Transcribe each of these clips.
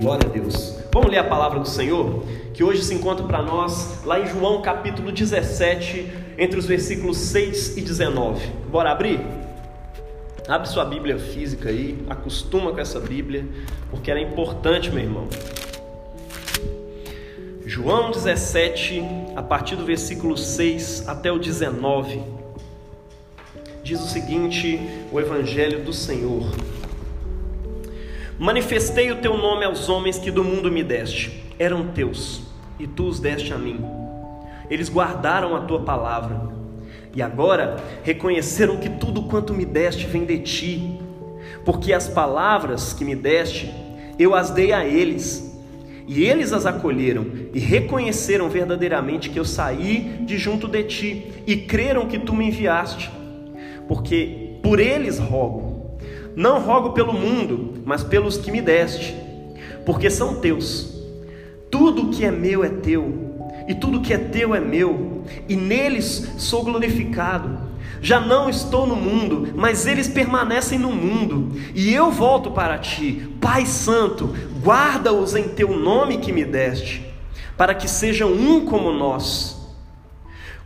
Glória a Deus. Vamos ler a palavra do Senhor, que hoje se encontra para nós lá em João capítulo 17, entre os versículos 6 e 19. Bora abrir? Abre sua Bíblia física aí, acostuma com essa Bíblia, porque ela é importante, meu irmão. João 17, a partir do versículo 6 até o 19, diz o seguinte: o Evangelho do Senhor. Manifestei o teu nome aos homens que do mundo me deste. Eram teus, e tu os deste a mim. Eles guardaram a tua palavra. E agora reconheceram que tudo quanto me deste vem de ti, porque as palavras que me deste, eu as dei a eles, e eles as acolheram e reconheceram verdadeiramente que eu saí de junto de ti, e creram que tu me enviaste, porque por eles rogo não rogo pelo mundo, mas pelos que me deste, porque são teus. Tudo que é meu é teu, e tudo que é teu é meu, e neles sou glorificado. Já não estou no mundo, mas eles permanecem no mundo, e eu volto para ti. Pai Santo, guarda-os em teu nome que me deste, para que sejam um como nós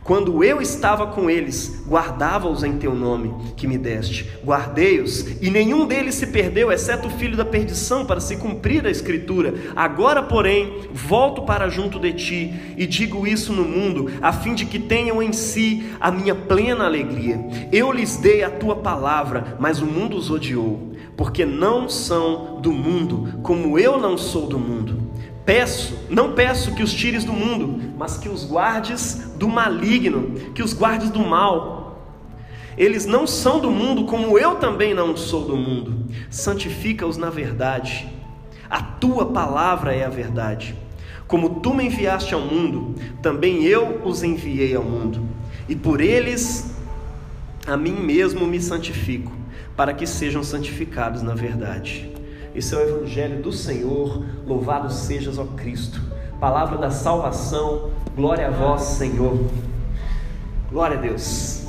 quando eu estava com eles, guardava-os em teu nome que me deste. Guardei-os, e nenhum deles se perdeu, exceto o filho da perdição, para se cumprir a escritura. Agora, porém, volto para junto de ti e digo isso no mundo, a fim de que tenham em si a minha plena alegria. Eu lhes dei a tua palavra, mas o mundo os odiou, porque não são do mundo, como eu não sou do mundo. Peço, não peço que os tires do mundo, mas que os guardes do maligno, que os guardes do mal. Eles não são do mundo, como eu também não sou do mundo. Santifica-os na verdade. A tua palavra é a verdade. Como tu me enviaste ao mundo, também eu os enviei ao mundo. E por eles a mim mesmo me santifico, para que sejam santificados na verdade. Esse é o Evangelho do Senhor, louvado sejas, ó Cristo. Palavra da salvação, glória a vós, Senhor. Glória a Deus.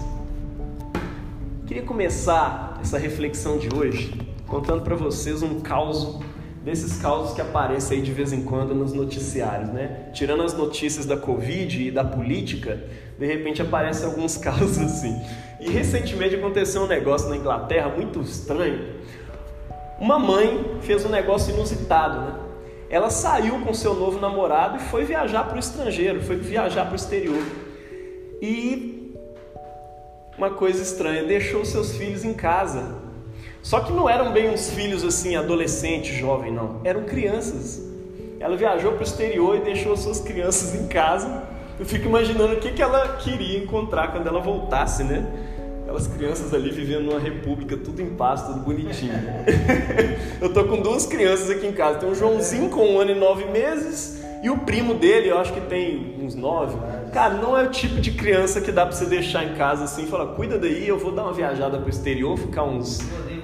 Queria começar essa reflexão de hoje contando para vocês um caos desses causos que aparecem aí de vez em quando nos noticiários, né? Tirando as notícias da Covid e da política, de repente aparecem alguns casos assim. E recentemente aconteceu um negócio na Inglaterra muito estranho. Uma mãe fez um negócio inusitado, né? Ela saiu com seu novo namorado e foi viajar para o estrangeiro, foi viajar para o exterior. E uma coisa estranha, deixou seus filhos em casa. Só que não eram bem uns filhos assim, adolescente, jovem, não. Eram crianças. Ela viajou para o exterior e deixou suas crianças em casa. Eu fico imaginando o que, que ela queria encontrar quando ela voltasse, né? Aquelas crianças ali vivendo numa república, tudo em paz, tudo bonitinho. eu tô com duas crianças aqui em casa. Tem um Joãozinho com um ano e nove meses e o primo dele, eu acho que tem uns nove. Cara, não é o tipo de criança que dá pra você deixar em casa assim e falar, cuida daí, eu vou dar uma viajada pro exterior, ficar uns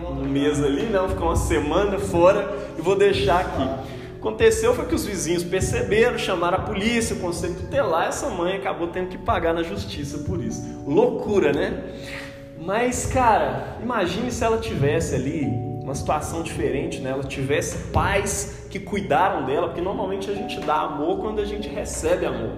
um mês ali, não, ficar uma semana fora e vou deixar aqui. Aconteceu foi que os vizinhos perceberam, chamaram a polícia, o conselho tutelar, essa mãe acabou tendo que pagar na justiça por isso. Loucura, né? Mas, cara, imagine se ela tivesse ali uma situação diferente, né? Ela tivesse pais que cuidaram dela, porque normalmente a gente dá amor quando a gente recebe amor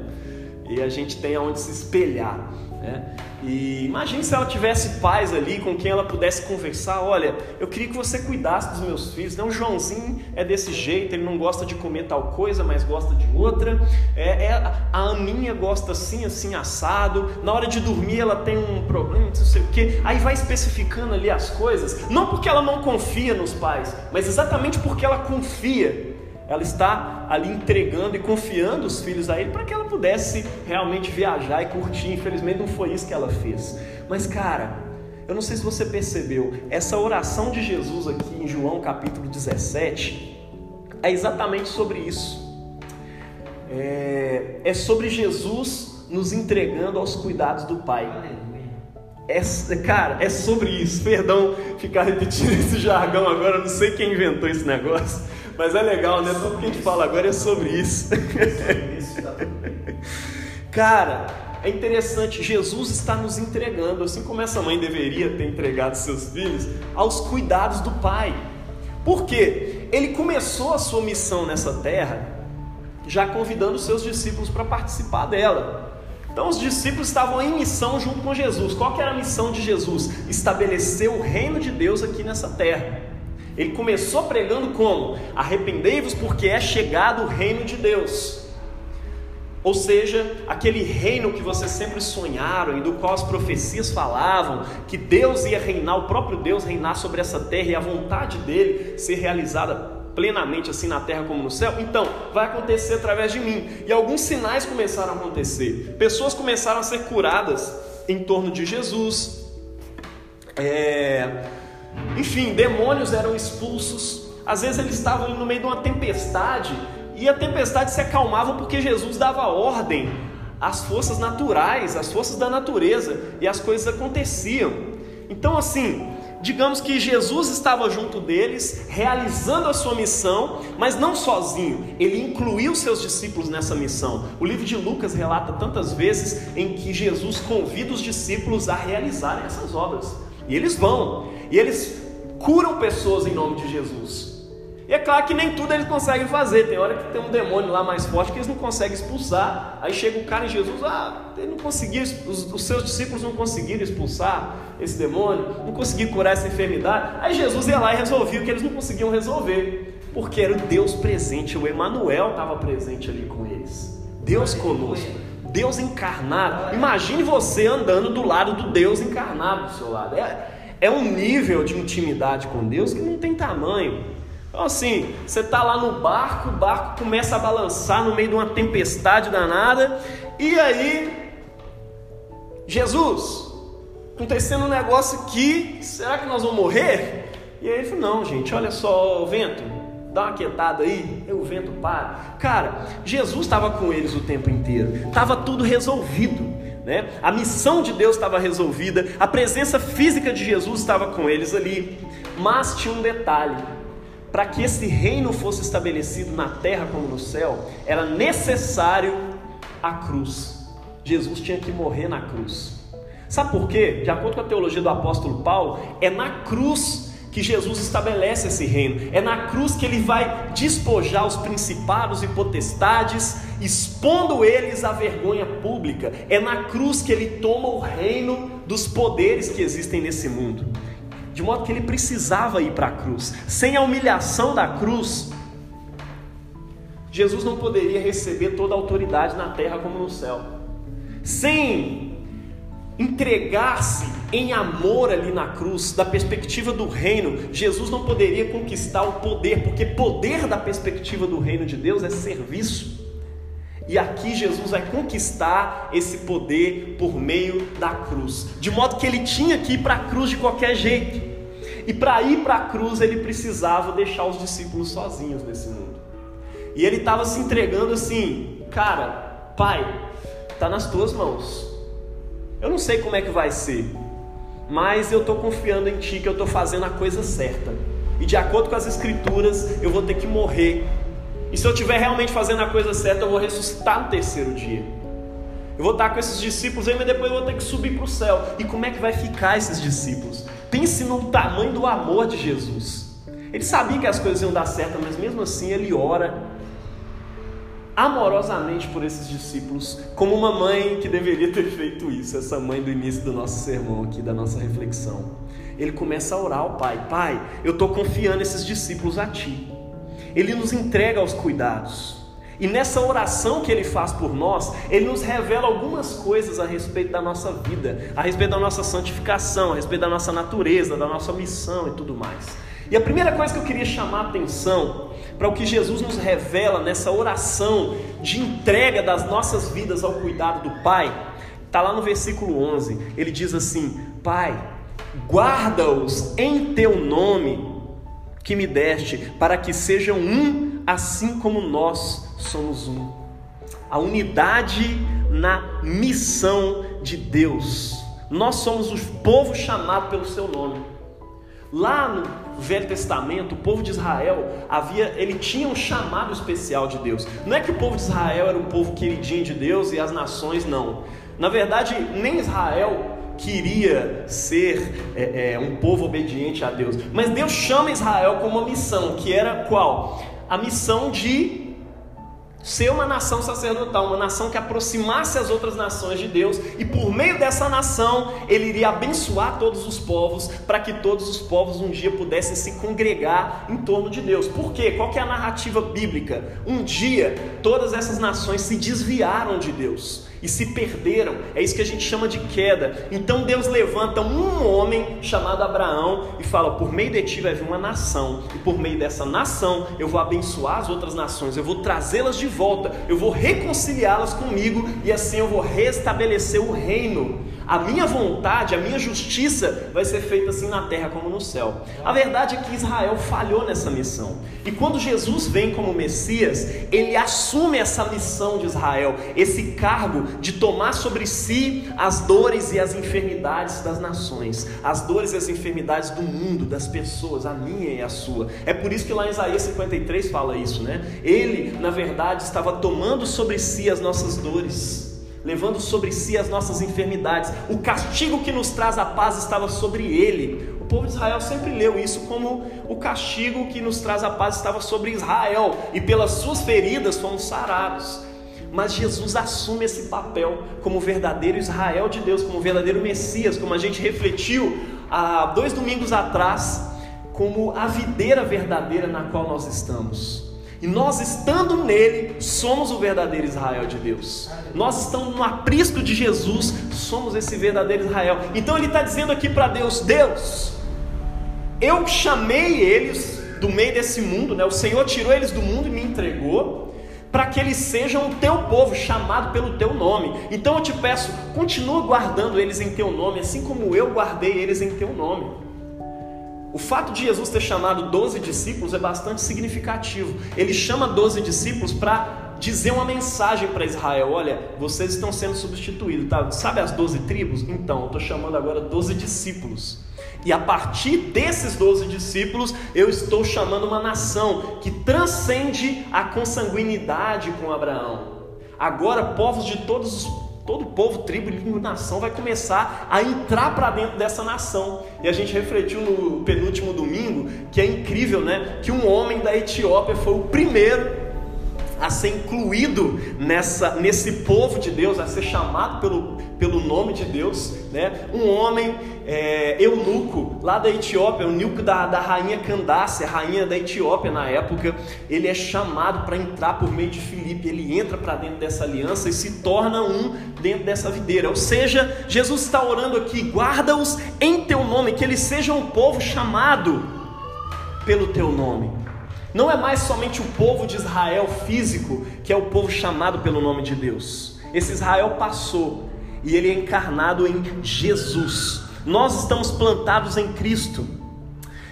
e a gente tem aonde se espelhar. Né? E imagine se ela tivesse pais ali com quem ela pudesse conversar. Olha, eu queria que você cuidasse dos meus filhos. Não, o Joãozinho é desse jeito, ele não gosta de comer tal coisa, mas gosta de outra. É, é, a Aninha gosta assim, assim, assado. Na hora de dormir ela tem um problema, não sei o quê. Aí vai especificando ali as coisas. Não porque ela não confia nos pais, mas exatamente porque ela confia ela está ali entregando e confiando os filhos a ele para que ela pudesse realmente viajar e curtir. Infelizmente não foi isso que ela fez. Mas cara, eu não sei se você percebeu, essa oração de Jesus aqui em João capítulo 17 é exatamente sobre isso. É, é sobre Jesus nos entregando aos cuidados do Pai. É, cara, é sobre isso. Perdão ficar repetindo esse jargão agora, não sei quem inventou esse negócio. Mas é legal, né? Tudo que a gente fala agora é sobre isso. Cara, é interessante, Jesus está nos entregando, assim como essa mãe deveria ter entregado seus filhos, aos cuidados do Pai. Por quê? ele começou a sua missão nessa terra já convidando seus discípulos para participar dela. Então os discípulos estavam em missão junto com Jesus. Qual que era a missão de Jesus? Estabelecer o reino de Deus aqui nessa terra. Ele começou pregando como? Arrependei-vos porque é chegado o reino de Deus. Ou seja, aquele reino que vocês sempre sonharam e do qual as profecias falavam, que Deus ia reinar, o próprio Deus reinar sobre essa terra e a vontade dele ser realizada plenamente assim na terra como no céu? Então, vai acontecer através de mim. E alguns sinais começaram a acontecer. Pessoas começaram a ser curadas em torno de Jesus. É... Enfim, demônios eram expulsos. Às vezes eles estavam no meio de uma tempestade e a tempestade se acalmava porque Jesus dava ordem às forças naturais, às forças da natureza e as coisas aconteciam. Então, assim, digamos que Jesus estava junto deles, realizando a sua missão, mas não sozinho, ele incluiu seus discípulos nessa missão. O livro de Lucas relata tantas vezes em que Jesus convida os discípulos a realizarem essas obras, e eles vão, e eles curam pessoas em nome de Jesus. E é claro que nem tudo eles conseguem fazer. Tem hora que tem um demônio lá mais forte que eles não conseguem expulsar. Aí chega o cara em Jesus, ah, ele não conseguiu, os, os, seus discípulos não conseguiram expulsar esse demônio, não conseguiram curar essa enfermidade. Aí Jesus ia lá e resolvia o que eles não conseguiam resolver, porque era o Deus presente, o Emanuel estava presente ali com eles. Deus conosco. Deus encarnado. Imagine você andando do lado do Deus encarnado do seu lado. É, é um nível de intimidade com Deus que não tem tamanho. Então, assim, você está lá no barco, o barco começa a balançar no meio de uma tempestade danada, e aí, Jesus, acontecendo um negócio aqui, será que nós vamos morrer? E aí ele falou: Não, gente, olha só, o vento, dá uma quietada aí, o vento para. Cara, Jesus estava com eles o tempo inteiro, estava tudo resolvido. Né? A missão de Deus estava resolvida, a presença física de Jesus estava com eles ali, mas tinha um detalhe: para que esse reino fosse estabelecido na terra como no céu, era necessário a cruz. Jesus tinha que morrer na cruz. Sabe por quê? De acordo com a teologia do apóstolo Paulo, é na cruz que Jesus estabelece esse reino. É na cruz que ele vai despojar os principados e potestades, expondo eles à vergonha pública. É na cruz que ele toma o reino dos poderes que existem nesse mundo de modo que ele precisava ir para a cruz. Sem a humilhação da cruz, Jesus não poderia receber toda a autoridade na terra como no céu. Sem entregar-se em amor ali na cruz, da perspectiva do reino, Jesus não poderia conquistar o poder, porque poder da perspectiva do reino de Deus é serviço. E aqui Jesus vai conquistar esse poder por meio da cruz, de modo que ele tinha que ir para a cruz de qualquer jeito. E para ir para a cruz ele precisava deixar os discípulos sozinhos nesse mundo. E ele estava se entregando assim, cara, pai, está nas tuas mãos. Eu não sei como é que vai ser, mas eu estou confiando em ti que eu estou fazendo a coisa certa. E de acordo com as escrituras, eu vou ter que morrer. E se eu estiver realmente fazendo a coisa certa, eu vou ressuscitar no terceiro dia. Eu vou estar com esses discípulos aí, mas depois eu vou ter que subir para o céu. E como é que vai ficar esses discípulos? Pense no tamanho do amor de Jesus. Ele sabia que as coisas iam dar certo, mas mesmo assim ele ora amorosamente por esses discípulos, como uma mãe que deveria ter feito isso, essa mãe do início do nosso sermão aqui, da nossa reflexão. Ele começa a orar ao Pai: Pai, eu estou confiando esses discípulos a Ti. Ele nos entrega aos cuidados. E nessa oração que ele faz por nós, ele nos revela algumas coisas a respeito da nossa vida, a respeito da nossa santificação, a respeito da nossa natureza, da nossa missão e tudo mais. E a primeira coisa que eu queria chamar a atenção para o que Jesus nos revela nessa oração de entrega das nossas vidas ao cuidado do Pai, está lá no versículo 11. Ele diz assim: Pai, guarda-os em teu nome que me deste, para que sejam um, assim como nós somos um. A unidade na missão de Deus. Nós somos o povo chamado pelo seu nome. Lá no Velho Testamento, o povo de Israel havia, ele tinha um chamado especial de Deus. Não é que o povo de Israel era um povo queridinho de Deus e as nações não. Na verdade, nem Israel queria ser é, é, um povo obediente a Deus. Mas Deus chama Israel com uma missão, que era qual? A missão de ser uma nação sacerdotal, uma nação que aproximasse as outras nações de Deus, e por meio dessa nação ele iria abençoar todos os povos, para que todos os povos um dia pudessem se congregar em torno de Deus. Por quê? Qual é a narrativa bíblica? Um dia todas essas nações se desviaram de Deus e se perderam. É isso que a gente chama de queda. Então Deus levanta um homem chamado Abraão e fala: Por meio de ti vai vir uma nação, e por meio dessa nação eu vou abençoar as outras nações, eu vou trazê-las de volta, eu vou reconciliá-las comigo e assim eu vou restabelecer o reino. A minha vontade, a minha justiça vai ser feita assim na terra como no céu. A verdade é que Israel falhou nessa missão. E quando Jesus vem como Messias, ele assume essa missão de Israel, esse cargo de tomar sobre si as dores e as enfermidades das nações, as dores e as enfermidades do mundo, das pessoas, a minha e a sua. É por isso que lá em Isaías 53 fala isso, né? Ele, na verdade, estava tomando sobre si as nossas dores levando sobre si as nossas enfermidades. O castigo que nos traz a paz estava sobre ele. O povo de Israel sempre leu isso como o castigo que nos traz a paz estava sobre Israel, e pelas suas feridas fomos sarados. Mas Jesus assume esse papel como verdadeiro Israel de Deus, como verdadeiro Messias, como a gente refletiu há dois domingos atrás, como a videira verdadeira na qual nós estamos. E nós estando nele, somos o verdadeiro Israel de Deus. Nós estamos no aprisco de Jesus, somos esse verdadeiro Israel. Então ele está dizendo aqui para Deus: Deus, eu chamei eles do meio desse mundo, né? o Senhor tirou eles do mundo e me entregou, para que eles sejam o teu povo, chamado pelo teu nome. Então eu te peço, continua guardando eles em teu nome, assim como eu guardei eles em teu nome. O fato de Jesus ter chamado 12 discípulos é bastante significativo. Ele chama 12 discípulos para dizer uma mensagem para Israel: olha, vocês estão sendo substituídos, tá? Sabe as 12 tribos? Então, eu estou chamando agora 12 discípulos. E a partir desses 12 discípulos, eu estou chamando uma nação que transcende a consanguinidade com Abraão. Agora, povos de todos os todo povo, tribo, língua, nação vai começar a entrar para dentro dessa nação. E a gente refletiu no penúltimo domingo que é incrível, né? Que um homem da Etiópia foi o primeiro a ser incluído nessa, nesse povo de Deus, a ser chamado pelo, pelo nome de Deus, né? Um homem é, eunuco lá da Etiópia, eunuco da, da rainha Candace, a rainha da Etiópia na época, ele é chamado para entrar por meio de Filipe, ele entra para dentro dessa aliança e se torna um dentro dessa videira. Ou seja, Jesus está orando aqui, guarda-os em teu nome, que eles sejam um povo chamado pelo teu nome. Não é mais somente o povo de Israel físico que é o povo chamado pelo nome de Deus. Esse Israel passou e ele é encarnado em Jesus. Nós estamos plantados em Cristo.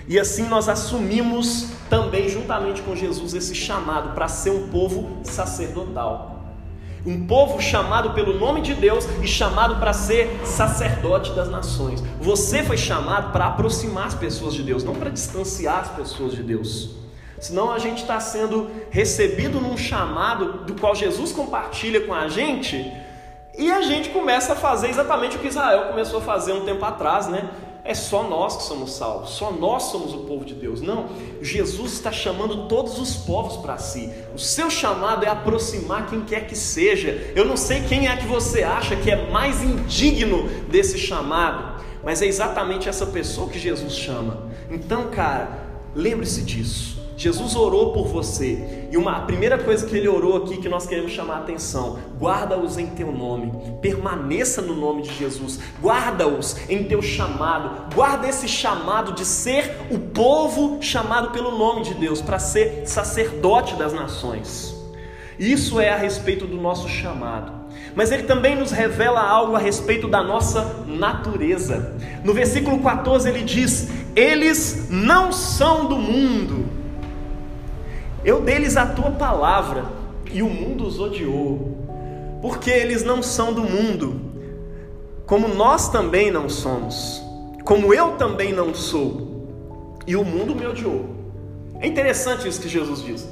E assim nós assumimos também, juntamente com Jesus, esse chamado para ser um povo sacerdotal. Um povo chamado pelo nome de Deus e chamado para ser sacerdote das nações. Você foi chamado para aproximar as pessoas de Deus, não para distanciar as pessoas de Deus. Senão a gente está sendo recebido num chamado do qual Jesus compartilha com a gente e a gente começa a fazer exatamente o que Israel começou a fazer um tempo atrás, né? É só nós que somos salvos, só nós somos o povo de Deus. Não, Jesus está chamando todos os povos para si. O seu chamado é aproximar quem quer que seja. Eu não sei quem é que você acha que é mais indigno desse chamado, mas é exatamente essa pessoa que Jesus chama. Então, cara, lembre-se disso. Jesus orou por você. E uma a primeira coisa que ele orou aqui que nós queremos chamar a atenção: guarda-os em teu nome. Permaneça no nome de Jesus. Guarda-os em teu chamado. Guarda esse chamado de ser o povo chamado pelo nome de Deus para ser sacerdote das nações. Isso é a respeito do nosso chamado. Mas ele também nos revela algo a respeito da nossa natureza. No versículo 14 ele diz: Eles não são do mundo eu deles a tua palavra, e o mundo os odiou, porque eles não são do mundo, como nós também não somos, como eu também não sou, e o mundo me odiou. É interessante isso que Jesus diz.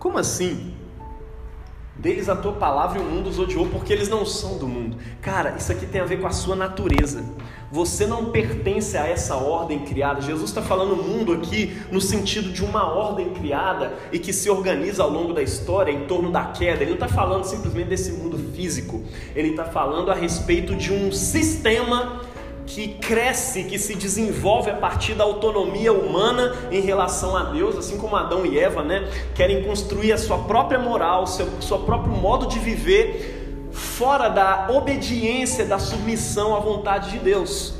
Como assim? Deles a tua palavra e o mundo os odiou porque eles não são do mundo. Cara, isso aqui tem a ver com a sua natureza. Você não pertence a essa ordem criada. Jesus está falando mundo aqui no sentido de uma ordem criada e que se organiza ao longo da história em torno da queda. Ele não está falando simplesmente desse mundo físico. Ele está falando a respeito de um sistema que cresce, que se desenvolve a partir da autonomia humana em relação a Deus, assim como Adão e Eva, né, querem construir a sua própria moral, seu, seu próprio modo de viver fora da obediência, da submissão à vontade de Deus.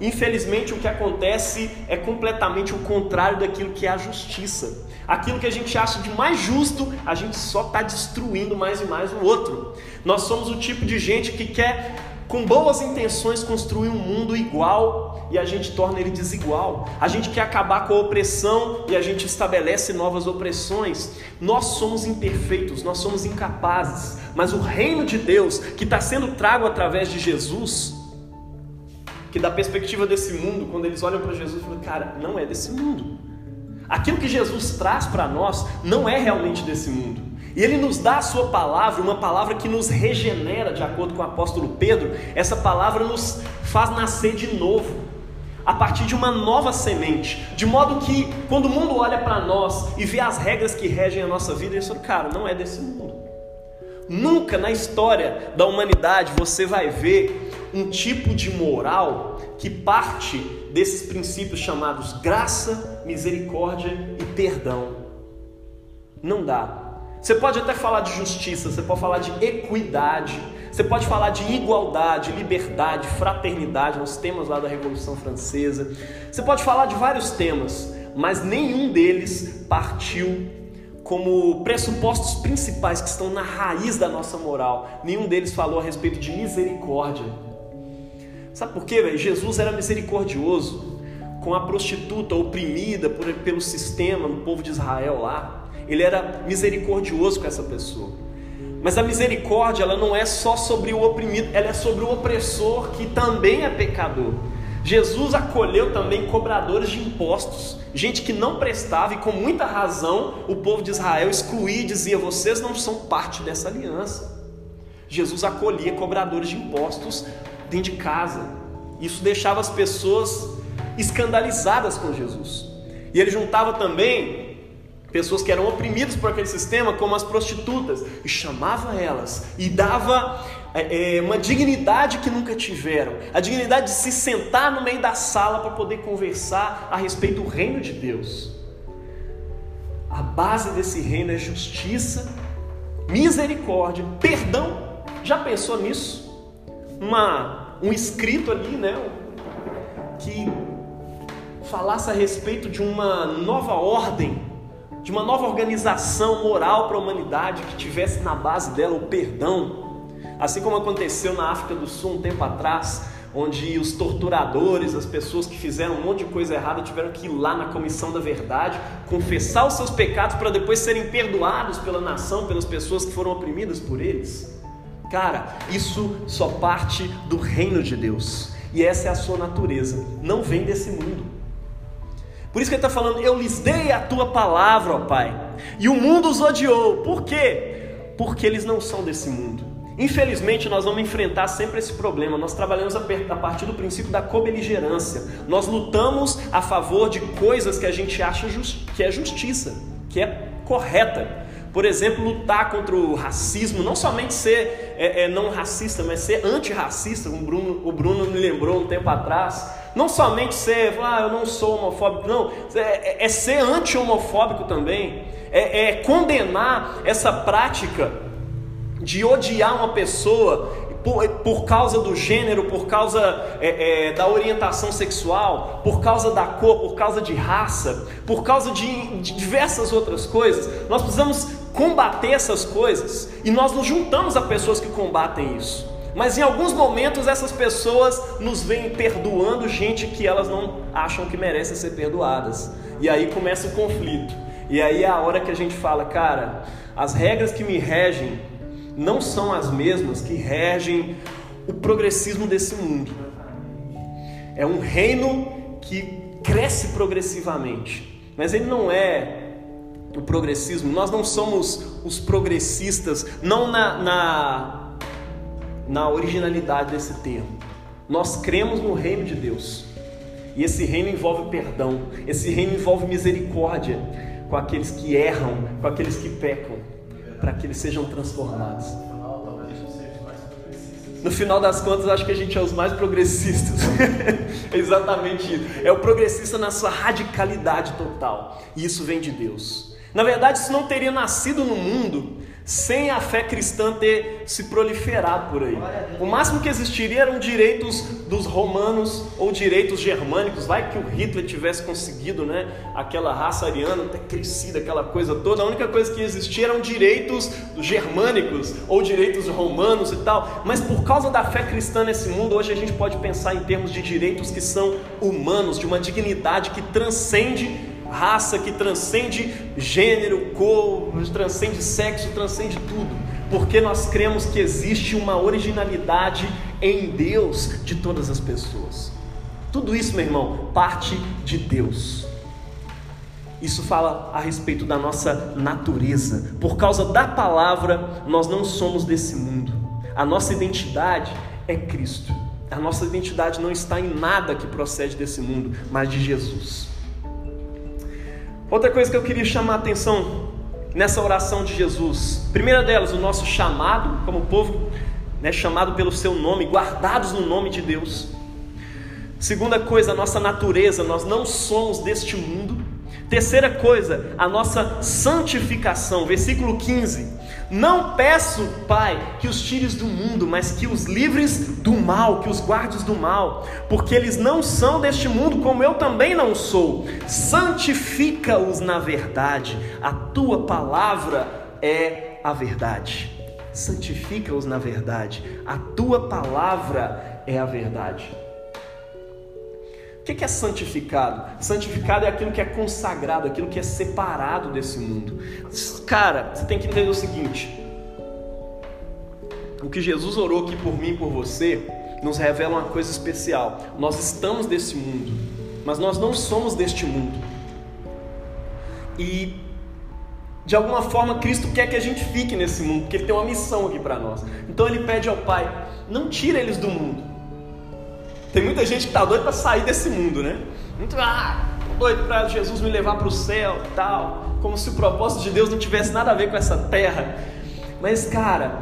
Infelizmente, o que acontece é completamente o contrário daquilo que é a justiça. Aquilo que a gente acha de mais justo, a gente só está destruindo mais e mais o outro. Nós somos o tipo de gente que quer com boas intenções construir um mundo igual e a gente torna ele desigual. A gente quer acabar com a opressão e a gente estabelece novas opressões. Nós somos imperfeitos, nós somos incapazes, mas o reino de Deus que está sendo trago através de Jesus, que da perspectiva desse mundo, quando eles olham para Jesus, falam, cara, não é desse mundo. Aquilo que Jesus traz para nós não é realmente desse mundo. E ele nos dá a sua palavra, uma palavra que nos regenera, de acordo com o apóstolo Pedro. Essa palavra nos faz nascer de novo, a partir de uma nova semente, de modo que quando o mundo olha para nós e vê as regras que regem a nossa vida, ele fala, cara, não é desse mundo. Nunca na história da humanidade você vai ver um tipo de moral que parte desses princípios chamados graça, misericórdia e perdão. Não dá. Você pode até falar de justiça, você pode falar de equidade, você pode falar de igualdade, liberdade, fraternidade, nos temas lá da Revolução Francesa. Você pode falar de vários temas, mas nenhum deles partiu como pressupostos principais que estão na raiz da nossa moral. Nenhum deles falou a respeito de misericórdia. Sabe por quê, velho? Jesus era misericordioso com a prostituta oprimida por, pelo sistema no povo de Israel lá. Ele era misericordioso com essa pessoa. Mas a misericórdia, ela não é só sobre o oprimido, ela é sobre o opressor que também é pecador. Jesus acolheu também cobradores de impostos, gente que não prestava e com muita razão o povo de Israel excluía e dizia: vocês não são parte dessa aliança. Jesus acolhia cobradores de impostos dentro de casa. Isso deixava as pessoas escandalizadas com Jesus. E ele juntava também pessoas que eram oprimidas por aquele sistema, como as prostitutas, e chamava elas e dava é, é, uma dignidade que nunca tiveram, a dignidade de se sentar no meio da sala para poder conversar a respeito do reino de Deus. A base desse reino é justiça, misericórdia, perdão. Já pensou nisso? Uma, um escrito ali, né? Que falasse a respeito de uma nova ordem de uma nova organização moral para a humanidade que tivesse na base dela o perdão. Assim como aconteceu na África do Sul um tempo atrás, onde os torturadores, as pessoas que fizeram um monte de coisa errada, tiveram que ir lá na comissão da verdade, confessar os seus pecados para depois serem perdoados pela nação, pelas pessoas que foram oprimidas por eles. Cara, isso só parte do reino de Deus. E essa é a sua natureza. Não vem desse mundo. Por isso que ele está falando: Eu lhes dei a tua palavra, ó Pai, e o mundo os odiou. Por quê? Porque eles não são desse mundo. Infelizmente, nós vamos enfrentar sempre esse problema. Nós trabalhamos a partir do princípio da cobeligerância. Nós lutamos a favor de coisas que a gente acha que é justiça, que é correta. Por exemplo, lutar contra o racismo, não somente ser é, é, não racista, mas ser antirracista, como Bruno, o Bruno me lembrou um tempo atrás. Não somente ser, ah, eu não sou homofóbico, não, é, é, é ser anti-homofóbico também, é, é condenar essa prática de odiar uma pessoa por, por, causa do gênero, por causa é, é, da orientação sexual, por causa da cor, por causa de raça, por causa de, de diversas outras coisas. Nós precisamos combater essas coisas e nós nos juntamos a pessoas que combatem isso. Mas em alguns momentos essas pessoas nos vêm perdoando gente que elas não acham que merecem ser perdoadas. E aí começa o conflito. E aí é a hora que a gente fala, cara, as regras que me regem não são as mesmas que regem o progressismo desse mundo. É um reino que cresce progressivamente, mas ele não é o progressismo, nós não somos os progressistas, não na, na, na originalidade desse termo. Nós cremos no reino de Deus. E esse reino envolve perdão, esse reino envolve misericórdia com aqueles que erram, com aqueles que pecam, para que eles sejam transformados. No final das contas, acho que a gente é os mais progressistas. é exatamente isso. É o progressista na sua radicalidade total. E isso vem de Deus. Na verdade, isso não teria nascido no mundo sem a fé cristã ter se proliferado por aí. O máximo que existiria eram direitos dos romanos ou direitos germânicos. Vai que o Hitler tivesse conseguido, né? Aquela raça ariana ter crescido, aquela coisa toda. A única coisa que existia eram direitos germânicos ou direitos romanos e tal. Mas por causa da fé cristã nesse mundo, hoje a gente pode pensar em termos de direitos que são humanos, de uma dignidade que transcende raça que transcende gênero, cor, transcende sexo, transcende tudo, porque nós cremos que existe uma originalidade em Deus de todas as pessoas. Tudo isso, meu irmão, parte de Deus. Isso fala a respeito da nossa natureza. Por causa da palavra, nós não somos desse mundo. A nossa identidade é Cristo. A nossa identidade não está em nada que procede desse mundo, mas de Jesus. Outra coisa que eu queria chamar a atenção nessa oração de Jesus, primeira delas, o nosso chamado, como povo, né, chamado pelo seu nome, guardados no nome de Deus. Segunda coisa, a nossa natureza, nós não somos deste mundo. Terceira coisa, a nossa santificação, versículo 15. Não peço, Pai, que os tires do mundo, mas que os livres do mal, que os guardes do mal, porque eles não são deste mundo, como eu também não sou. Santifica-os na verdade, a tua palavra é a verdade. Santifica-os na verdade, a tua palavra é a verdade. O que é santificado? Santificado é aquilo que é consagrado, aquilo que é separado desse mundo. Cara, você tem que entender o seguinte: o que Jesus orou aqui por mim e por você nos revela uma coisa especial. Nós estamos desse mundo, mas nós não somos deste mundo. E de alguma forma Cristo quer que a gente fique nesse mundo, porque Ele tem uma missão aqui para nós. Então Ele pede ao Pai: não tira eles do mundo tem muita gente que está doida para sair desse mundo, né? Muito, ah, doido para Jesus me levar para o céu tal. Como se o propósito de Deus não tivesse nada a ver com essa terra. Mas, cara,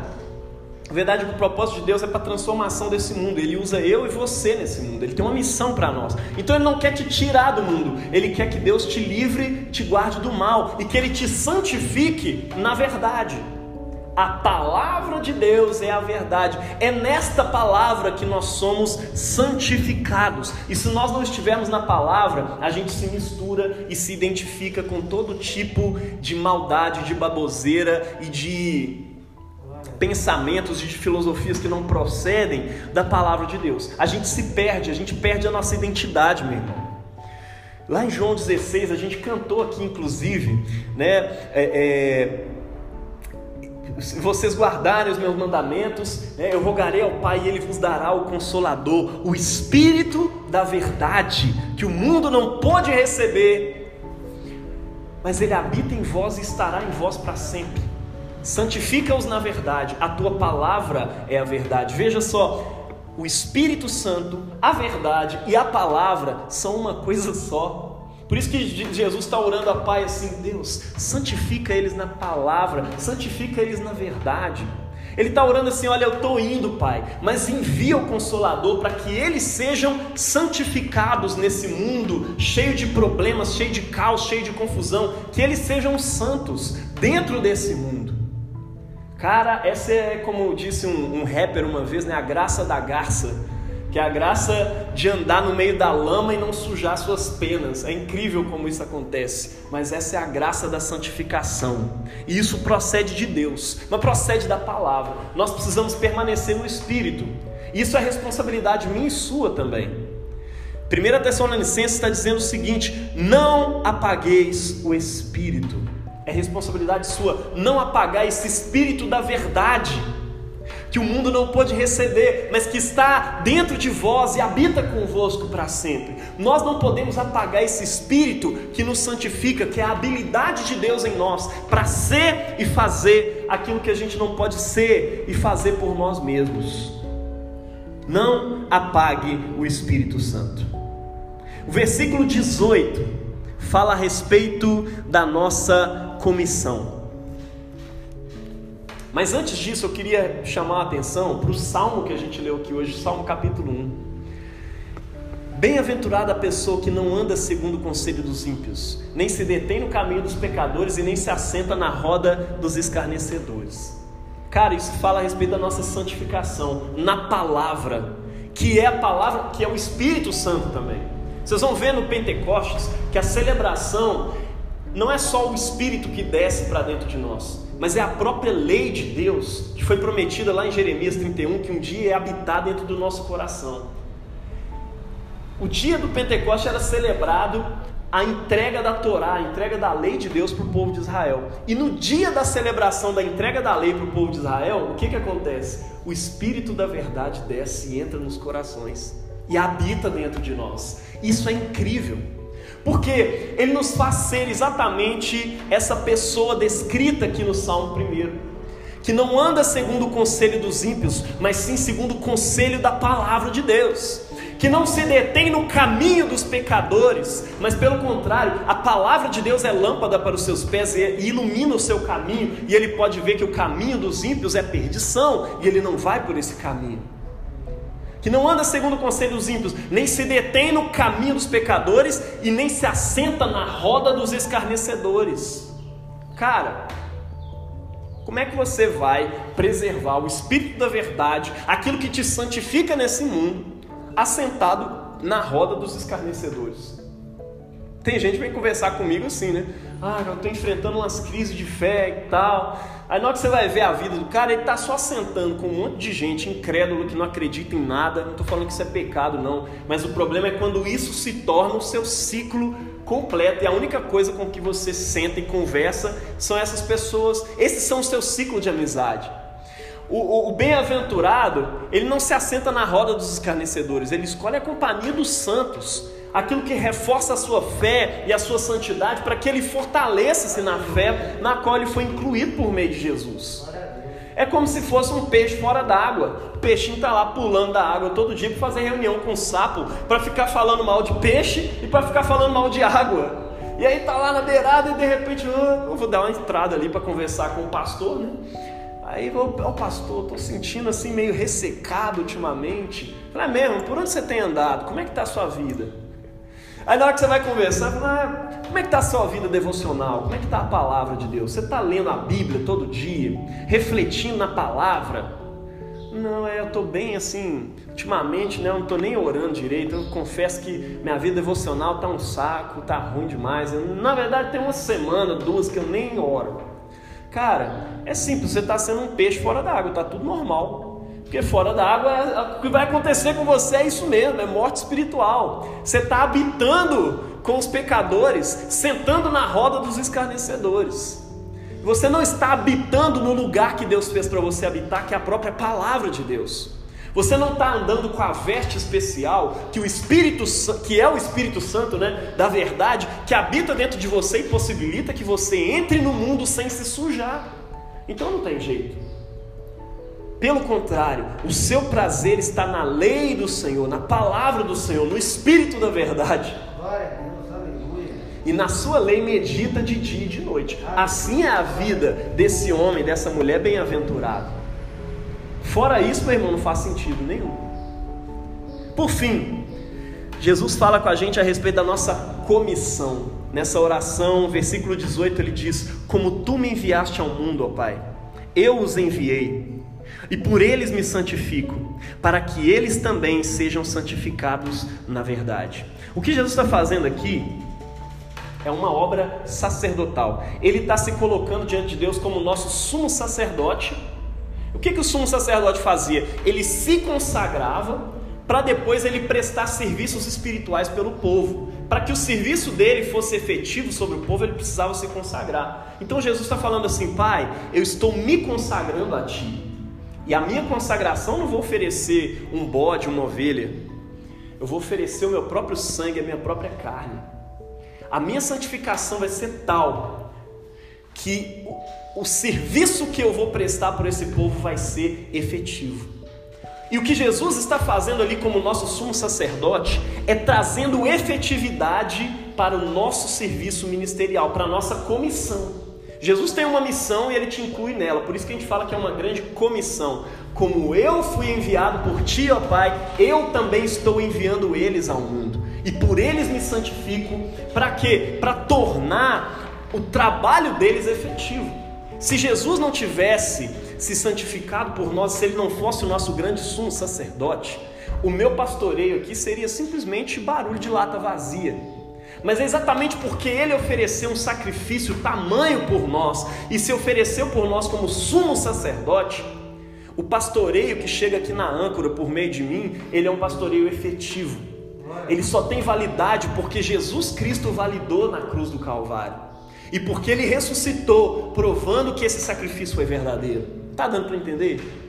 a verdade é o propósito de Deus é para a transformação desse mundo. Ele usa eu e você nesse mundo. Ele tem uma missão para nós. Então ele não quer te tirar do mundo. Ele quer que Deus te livre, te guarde do mal e que ele te santifique na verdade. A palavra de Deus é a verdade. É nesta palavra que nós somos santificados. E se nós não estivermos na palavra, a gente se mistura e se identifica com todo tipo de maldade, de baboseira e de pensamentos e de filosofias que não procedem da palavra de Deus. A gente se perde, a gente perde a nossa identidade, meu irmão. Lá em João 16, a gente cantou aqui, inclusive, né? É, é se vocês guardarem os meus mandamentos, né, eu rogarei ao Pai e Ele vos dará o Consolador, o Espírito da verdade, que o mundo não pode receber, mas Ele habita em vós e estará em vós para sempre. Santifica-os na verdade, a tua palavra é a verdade. Veja só, o Espírito Santo, a verdade e a palavra são uma coisa só. Por isso que Jesus está orando a Pai assim: Deus, santifica eles na palavra, santifica eles na verdade. Ele está orando assim: Olha, eu estou indo, Pai, mas envia o Consolador para que eles sejam santificados nesse mundo cheio de problemas, cheio de caos, cheio de confusão, que eles sejam santos dentro desse mundo. Cara, essa é como disse um, um rapper uma vez, né? A graça da garça que é a graça de andar no meio da lama e não sujar suas penas. É incrível como isso acontece, mas essa é a graça da santificação. E isso procede de Deus, mas procede da palavra. Nós precisamos permanecer no espírito. Isso é responsabilidade minha e sua também. 1 Tessalonicenses está dizendo o seguinte: não apagueis o espírito. É responsabilidade sua não apagar esse espírito da verdade que o mundo não pôde receber, mas que está dentro de vós e habita convosco para sempre. Nós não podemos apagar esse espírito que nos santifica, que é a habilidade de Deus em nós para ser e fazer aquilo que a gente não pode ser e fazer por nós mesmos. Não apague o Espírito Santo. O versículo 18 fala a respeito da nossa comissão. Mas antes disso, eu queria chamar a atenção para o salmo que a gente leu aqui hoje, Salmo capítulo 1. Bem-aventurada a pessoa que não anda segundo o conselho dos ímpios, nem se detém no caminho dos pecadores e nem se assenta na roda dos escarnecedores. Cara, isso fala a respeito da nossa santificação na palavra, que é a palavra, que é o Espírito Santo também. Vocês vão ver no Pentecostes que a celebração não é só o Espírito que desce para dentro de nós, mas é a própria lei de Deus que foi prometida lá em Jeremias 31 que um dia é habitar dentro do nosso coração. O dia do Pentecoste era celebrado a entrega da Torá, a entrega da lei de Deus para o povo de Israel. E no dia da celebração da entrega da lei para o povo de Israel, o que, que acontece? O Espírito da verdade desce e entra nos corações e habita dentro de nós. Isso é incrível. Porque ele nos faz ser exatamente essa pessoa descrita aqui no Salmo 1 que não anda segundo o conselho dos ímpios, mas sim segundo o conselho da palavra de Deus, que não se detém no caminho dos pecadores, mas pelo contrário, a palavra de Deus é lâmpada para os seus pés e ilumina o seu caminho, e ele pode ver que o caminho dos ímpios é perdição, e ele não vai por esse caminho que não anda segundo o conselho dos ímpios, nem se detém no caminho dos pecadores e nem se assenta na roda dos escarnecedores. Cara, como é que você vai preservar o espírito da verdade, aquilo que te santifica nesse mundo, assentado na roda dos escarnecedores? Tem gente que vem conversar comigo assim, né? Ah, eu estou enfrentando umas crises de fé e tal. Aí na hora que você vai ver a vida do cara, ele está só sentando com um monte de gente incrédulo que não acredita em nada. Não estou falando que isso é pecado, não. Mas o problema é quando isso se torna o seu ciclo completo. E a única coisa com que você senta e conversa são essas pessoas. Esses são o seu ciclo de amizade. O, o, o bem-aventurado, ele não se assenta na roda dos escarnecedores, ele escolhe a companhia dos santos aquilo que reforça a sua fé e a sua santidade, para que ele fortaleça-se na fé na qual ele foi incluído por meio de Jesus. É como se fosse um peixe fora d'água. O peixinho está lá pulando da água todo dia para fazer reunião com o sapo, para ficar falando mal de peixe e para ficar falando mal de água. E aí tá lá na beirada e de repente oh, eu vou dar uma entrada ali para conversar com o pastor, né? Aí eu, oh, pastor, tô sentindo assim meio ressecado ultimamente. Falei, é mesmo, por onde você tem andado? Como é que tá a sua vida? Aí na hora que você vai conversar, fala, ah, como é que está a sua vida devocional? Como é que está a palavra de Deus? Você está lendo a Bíblia todo dia? Refletindo na palavra? Não, é, eu estou bem assim, ultimamente, né, eu não estou nem orando direito. Eu confesso que minha vida devocional está um saco, está ruim demais. Eu, na verdade, tem uma semana, duas que eu nem oro. Cara, é simples, você está sendo um peixe fora d'água, está tudo normal. Porque fora da água, o que vai acontecer com você é isso mesmo, é morte espiritual. Você está habitando com os pecadores, sentando na roda dos escarnecedores. Você não está habitando no lugar que Deus fez para você habitar, que é a própria palavra de Deus. Você não está andando com a veste especial que o Espírito, que é o Espírito Santo, né, da verdade, que habita dentro de você e possibilita que você entre no mundo sem se sujar. Então não tem jeito. Pelo contrário, o seu prazer está na lei do Senhor, na palavra do Senhor, no Espírito da verdade. E na sua lei medita de dia e de noite. Assim é a vida desse homem, dessa mulher bem-aventurado. Fora isso, meu irmão, não faz sentido nenhum. Por fim, Jesus fala com a gente a respeito da nossa comissão. Nessa oração, versículo 18, ele diz: Como tu me enviaste ao mundo, ó Pai, eu os enviei e por eles me santifico, para que eles também sejam santificados na verdade. O que Jesus está fazendo aqui é uma obra sacerdotal. Ele está se colocando diante de Deus como nosso sumo sacerdote. O que, que o sumo sacerdote fazia? Ele se consagrava para depois ele prestar serviços espirituais pelo povo. Para que o serviço dele fosse efetivo sobre o povo, ele precisava se consagrar. Então Jesus está falando assim: Pai, eu estou me consagrando a Ti E a minha consagração não vou oferecer um bode, uma ovelha. Eu vou oferecer o meu próprio sangue, a minha própria carne. A minha santificação vai ser tal que o serviço que eu vou prestar por esse povo vai ser efetivo. E o que Jesus está fazendo ali como nosso sumo sacerdote é trazendo efetividade para o nosso serviço ministerial, para a nossa comissão. Jesus tem uma missão e ele te inclui nela, por isso que a gente fala que é uma grande comissão. Como eu fui enviado por ti, ó Pai, eu também estou enviando eles ao mundo. E por eles me santifico, para quê? Para tornar o trabalho deles efetivo. Se Jesus não tivesse se santificado por nós, se ele não fosse o nosso grande sumo sacerdote, o meu pastoreio aqui seria simplesmente barulho de lata vazia. Mas é exatamente porque ele ofereceu um sacrifício tamanho por nós e se ofereceu por nós como sumo sacerdote, o pastoreio que chega aqui na âncora por meio de mim, ele é um pastoreio efetivo. Ele só tem validade porque Jesus Cristo validou na cruz do Calvário. E porque ele ressuscitou, provando que esse sacrifício foi verdadeiro. Tá dando para entender?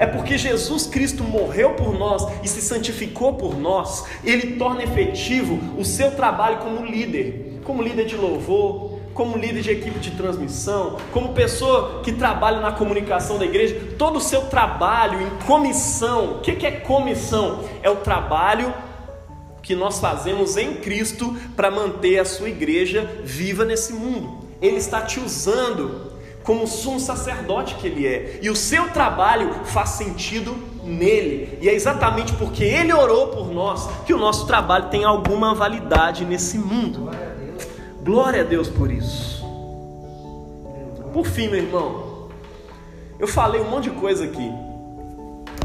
É porque Jesus Cristo morreu por nós e se santificou por nós, ele torna efetivo o seu trabalho como líder, como líder de louvor, como líder de equipe de transmissão, como pessoa que trabalha na comunicação da igreja, todo o seu trabalho em comissão. O que é comissão? É o trabalho que nós fazemos em Cristo para manter a sua igreja viva nesse mundo. Ele está te usando como sumo sacerdote que ele é, e o seu trabalho faz sentido nele, e é exatamente porque ele orou por nós que o nosso trabalho tem alguma validade nesse mundo. Glória a Deus por isso. Por fim, meu irmão, eu falei um monte de coisa aqui,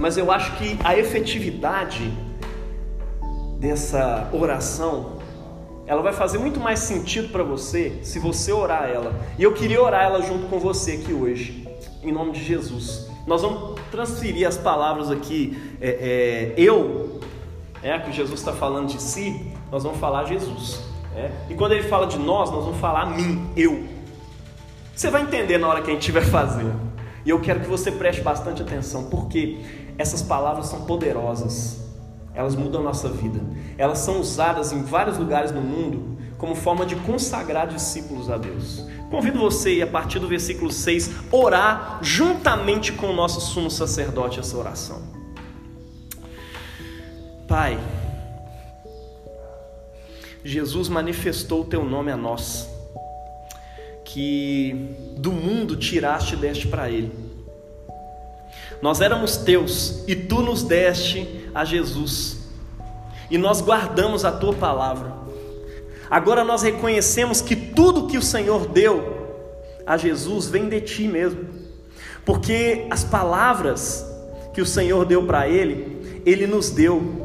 mas eu acho que a efetividade dessa oração ela vai fazer muito mais sentido para você se você orar ela. E eu queria orar ela junto com você aqui hoje, em nome de Jesus. Nós vamos transferir as palavras aqui, é, é, eu, é que Jesus está falando de si, nós vamos falar Jesus. É? E quando ele fala de nós, nós vamos falar mim, eu. Você vai entender na hora que a gente estiver fazendo. E eu quero que você preste bastante atenção, porque essas palavras são poderosas elas mudam a nossa vida. Elas são usadas em vários lugares no mundo como forma de consagrar discípulos a Deus. Convido você, a partir do versículo 6, orar juntamente com o nosso sumo sacerdote essa oração. Pai, Jesus manifestou o teu nome a nós, que do mundo tiraste e deste para ele. Nós éramos teus e tu nos deste a Jesus e nós guardamos a tua palavra. Agora nós reconhecemos que tudo que o Senhor deu a Jesus vem de ti mesmo, porque as palavras que o Senhor deu para ele, ele nos deu.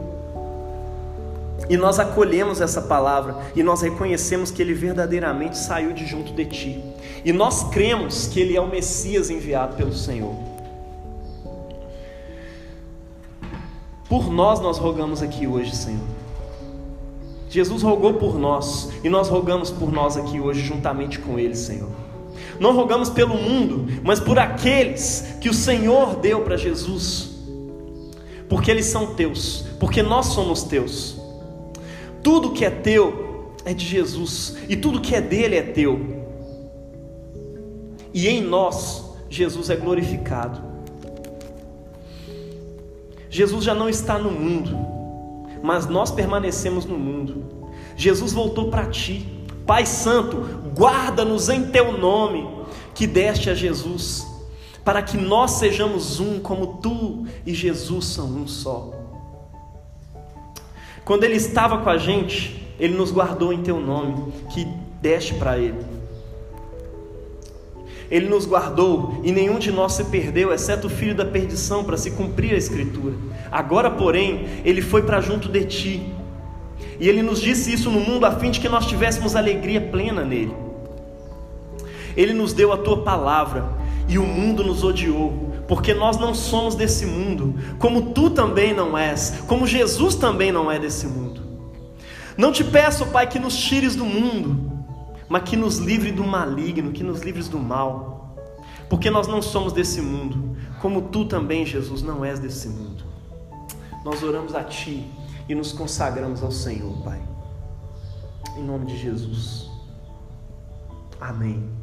E nós acolhemos essa palavra e nós reconhecemos que ele verdadeiramente saiu de junto de ti. E nós cremos que ele é o Messias enviado pelo Senhor. Por nós nós rogamos aqui hoje, Senhor. Jesus rogou por nós e nós rogamos por nós aqui hoje juntamente com Ele, Senhor. Não rogamos pelo mundo, mas por aqueles que o Senhor deu para Jesus, porque eles são teus, porque nós somos teus. Tudo que é teu é de Jesus e tudo que é dele é teu. E em nós Jesus é glorificado. Jesus já não está no mundo, mas nós permanecemos no mundo. Jesus voltou para ti. Pai Santo, guarda-nos em teu nome, que deste a Jesus, para que nós sejamos um, como tu e Jesus são um só. Quando Ele estava com a gente, Ele nos guardou em teu nome, que deste para Ele. Ele nos guardou e nenhum de nós se perdeu, exceto o filho da perdição, para se cumprir a Escritura. Agora, porém, ele foi para junto de ti. E ele nos disse isso no mundo a fim de que nós tivéssemos alegria plena nele. Ele nos deu a tua palavra e o mundo nos odiou, porque nós não somos desse mundo, como tu também não és, como Jesus também não é desse mundo. Não te peço, Pai, que nos tires do mundo, mas que nos livre do maligno, que nos livres do mal. Porque nós não somos desse mundo, como tu também, Jesus, não és desse mundo. Nós oramos a Ti e nos consagramos ao Senhor, Pai. Em nome de Jesus. Amém.